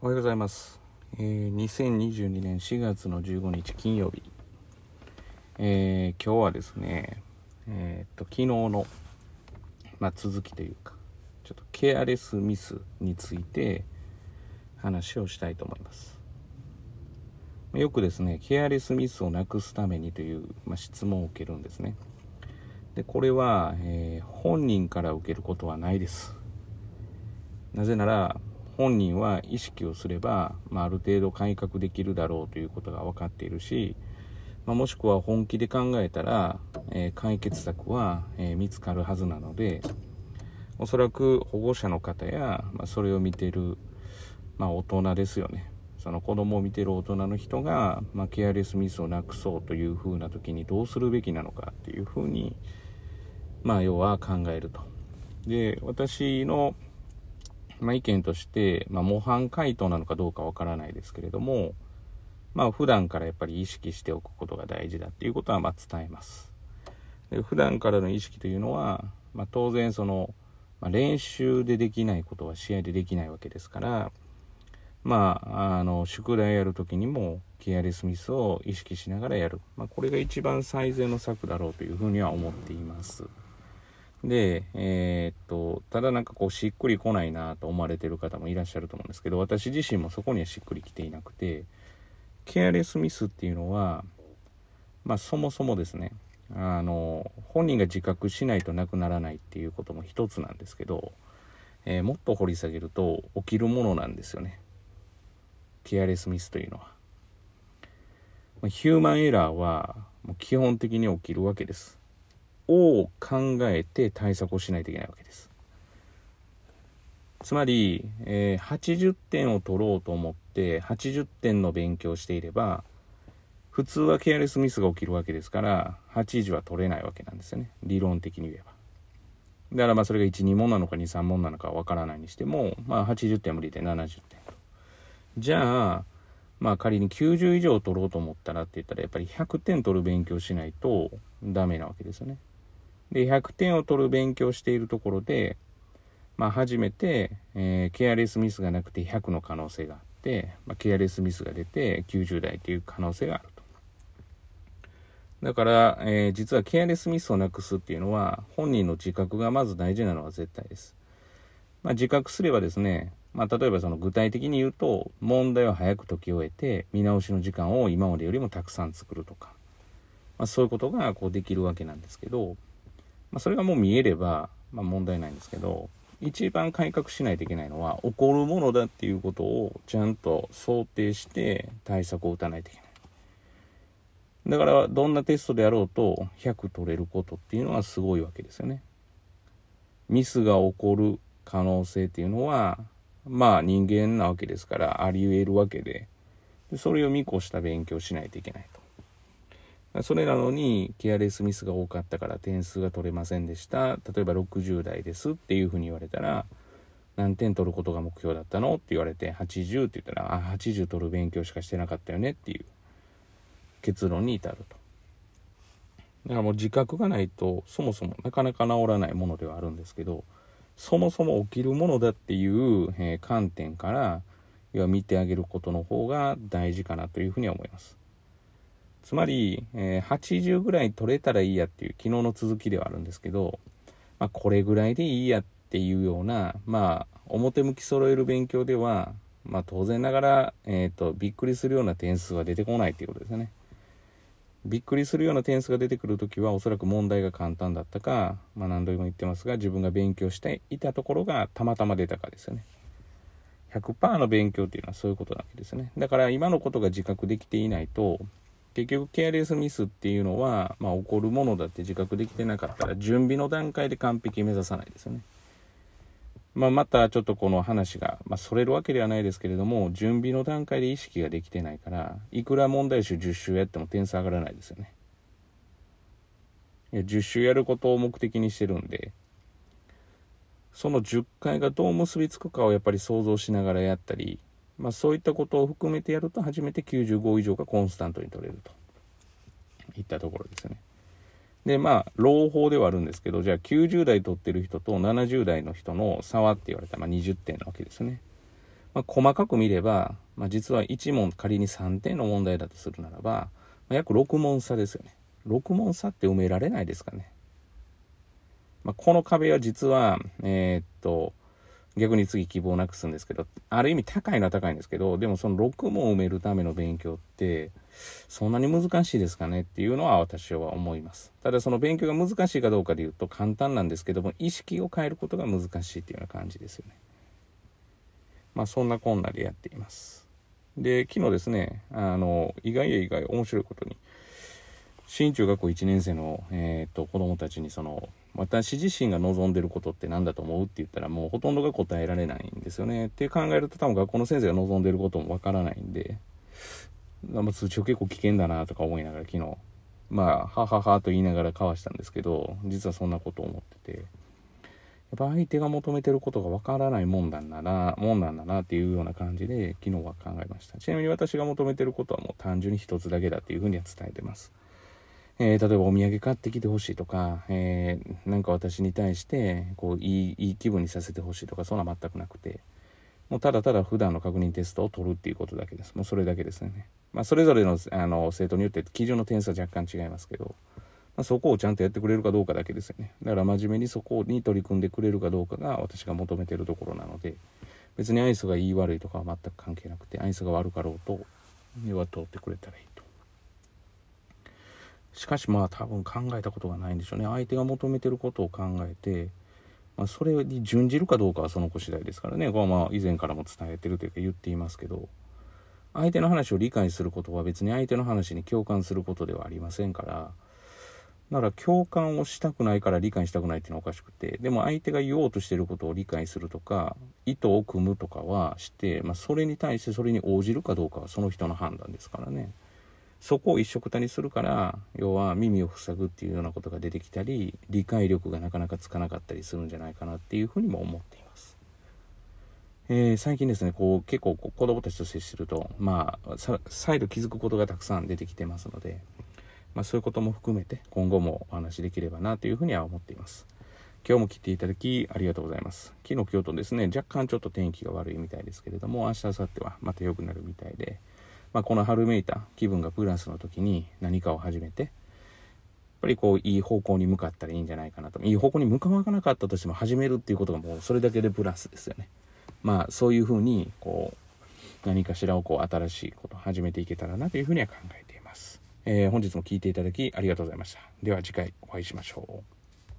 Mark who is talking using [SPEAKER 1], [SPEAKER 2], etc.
[SPEAKER 1] おはようございます。えー、2022年4月の15日金曜日。えー、今日はですね、えーっと、昨日の、まあ、続きというか、ちょっとケアレスミスについて話をしたいと思います。よくですね、ケアレスミスをなくすためにという、まあ、質問を受けるんですね。で、これは、えー本人から受けることはないです。なぜなら本人は意識をすれば、まあ、ある程度改革できるだろうということが分かっているし、まあ、もしくは本気で考えたら、えー解決策は、えー見つかるはずなのでおそらく保護者の方や、まあ、それを見てる、まあ、大人ですよねその子供を見てる大人の人が、まあ、ケアレスミスをなくそうというふうな時にどうするべきなのかっていうふうに、まあ、要は考えると。で私のまあ、意見として、まあ、模範回答なのかどうかわからないですけれども、まあ、普段からやっぱり意識しておくことが大事だっていうことはま伝えます。で普段からの意識というのは、まあ、当然その、まあ、練習でできないことは試合でできないわけですから、まあ、あの宿題やるときにもケアレスミスを意識しながらやる、まあ、これが一番最善の策だろうというふうには思っています。で、えーっと、ただなんかこうしっくりこないなと思われてる方もいらっしゃると思うんですけど、私自身もそこにはしっくりきていなくて、ケアレスミスっていうのは、まあそもそもですね、あの、本人が自覚しないとなくならないっていうことも一つなんですけど、えーもっと掘り下げると起きるものなんですよね。ケアレスミスというのは。ヒューマンエラーはもう基本的に起きるわけです。を考えて対策をしないといけないわけです。つまり、えー80点を取ろうと思って80点の勉強をしていれば普通はケアレスミスが起きるわけですから80は取れないわけなんですよね理論的に言えば。だからまあそれが12問なのか23問なのかわからないにしても、まあ、80点無理で70点と。じゃあまあ仮に90以上取ろうと思ったらって言ったらやっぱり100点取る勉強しないとダメなわけですよね。で、100点を取る勉強しているところで、まあ、初めて、えーケアレスミスがなくて100の可能性があって、まあ、ケアレスミスが出て90代という可能性があると。だから、えー実はケアレスミスをなくすっていうのは、本人の自覚がまず大事なのは絶対です。まあ、自覚すればですね、まあ、例えばその具体的に言うと、問題を早く解き終えて、見直しの時間を今までよりもたくさん作るとか、まあ、そういうことがこうできるわけなんですけど、まあ、それがもう見えれば、まあ、問題ないんですけど一番改革しないといけないのは起こるものだっていうことをちゃんと想定して対策を打たないといけない。だからどんなテストであろうと100取れることっていうのはすごいわけですよね。ミスが起こる可能性っていうのはまあ人間なわけですからあり得るわけで。でそれを見越した勉強しないといけないと。それなのにケアレスミスが多かったから点数が取れませんでした。例えば60代ですっていうふうに言われたら何点取ることが目標だったの？って言われて80って言ったらあ80取る勉強しかしてなかったよねっていう。結論に至ると。だからもう自覚がないとそもそもなかなか治らないものではあるんですけどそもそも起きるものだっていう、え観点から要は見てあげることの方が大事かなというふうには思います。つまり、えー80ぐらい取れたらいいやっていう昨日の続きではあるんですけど、まあ、これぐらいでいいやっていうような、まあ、表向き揃える勉強では、まあ、当然ながら、えー、とびっくりするような点数は出てこないっていうことですよね。びっくりするような点数が出てくるときはおそらく問題が簡単だったか、まあ、何度も言ってますが自分が勉強していたところがたまたま出たかですよね。100%の勉強っていうのはそういうことなわけですね。だから今のことが自覚できていないと結局ケアレスミスっていうのは、まあ、起こるものだって自覚できてなかったら準備の段階で完璧目指さないですよね。まあ、またちょっとこの話が、まあ、それるわけではないですけれども準備の段階で意識ができてないからいくら問題集10週やっても点数上がらないですよね。いや10週やることを目的にしてるんでその10回がどう結びつくかをやっぱり想像しながらやったりまあ、そういったことを含めてやると初めて95以上がコンスタントに取れるといったところですね。でまあ朗報ではあるんですけどじゃあ90代取ってる人と70代の人の差はって言われたら、まあ、20点なわけですね。まあ、細かく見れば、まあ、実は1問仮に3点の問題だとするならば、ま、約6問差ですよね6問差って埋められないですかね、ま、この壁は実はえー、っと逆に次希望なくすんですけどある意味高いのは高いんですけどでもその6問埋めるための勉強ってそんなに難しいですかねっていうのは私は思います。ただその勉強が難しいかどうかで言うと簡単なんですけども意識を変えることが難しいっていうような感じですよね。まあそんなこんなでやっています。で昨日ですねあの意外や意外面白いことに新中学校1年生の、えーと、子供たちにその私自身が望んでることって何だと思うって言ったらもうほとんどが答えられないんですよね。って考えると多分学校の先生が望んでることもわからないんで、通知を結構危険だなとか思いながら昨日まあはははと言いながら交わしたんですけど実はそんなことを思ってて。やっぱ相手が求めてることがわからないもんなんだなもんなんだなっていうような感じで昨日は考えました。ちなみに私が求めてることはもう単純に一つだけだっていうふうには伝えてます。えー、例えばお土産買ってきてほしいとか、えー、なんか私に対してこういいいい気分にさせてほしいとかそんな全くなくて。もうただただ普段の確認テストを取るっていうことだけです。もうそれだけですよね、まあ、それぞれのあの生徒によって基準の点数は若干違いますけど、まあ、そこをちゃんとやってくれるかどうかだけですよね。だから真面目にそこに取り組んでくれるかどうかが私が求めてるところなので。別にアイスがいい悪いとかは全く関係なくてアイスが悪かろうとは通ってくれたらいいしかしまあ多分考えたことがないんでしょうね相手が求めてることを考えて、まあ、それに準じるかどうかはその子次第ですからねこれはまあ以前からも伝えてるというか言っていますけど相手の話を理解することは別に相手の話に共感することではありませんからだから共感をしたくないから理解したくないっていうのはおかしくてでも相手が言おうとしてることを理解するとか意図を組むとかはして、まあ、それに対してそれに応じるかどうかはその人の判断ですからね。そこを一緒くたにするから要は耳を塞ぐっていうようなことが出てきたり理解力がなかなかつかなかったりするんじゃないかなっていうふうにも思っています。えー、最近ですねこう結構子供たちと接してるとまあ再度気づくことがたくさん出てきてますので、まあ、そういうことも含めて今後もお話しできればなというふうには思っています。今日も来ていただきありがとうございます。昨日、今日とですね、若干ちょっと天気が悪いみたいですけれども、明日、明後日はまた良くなるみたいで、まあ、この春めいた気分がプラスの時に何かを始めてやっぱりこういい方向に向かったらいいんじゃないかなと。いい方向に向かわなかったとしても始めるっていうことがもうそれだけでプラスですよね。まあそういうふうにこう何かしらをこう新しいことを始めていけたらなというふうには考えています、えー、本日も聴いていただきありがとうございました。では次回お会いしましょう。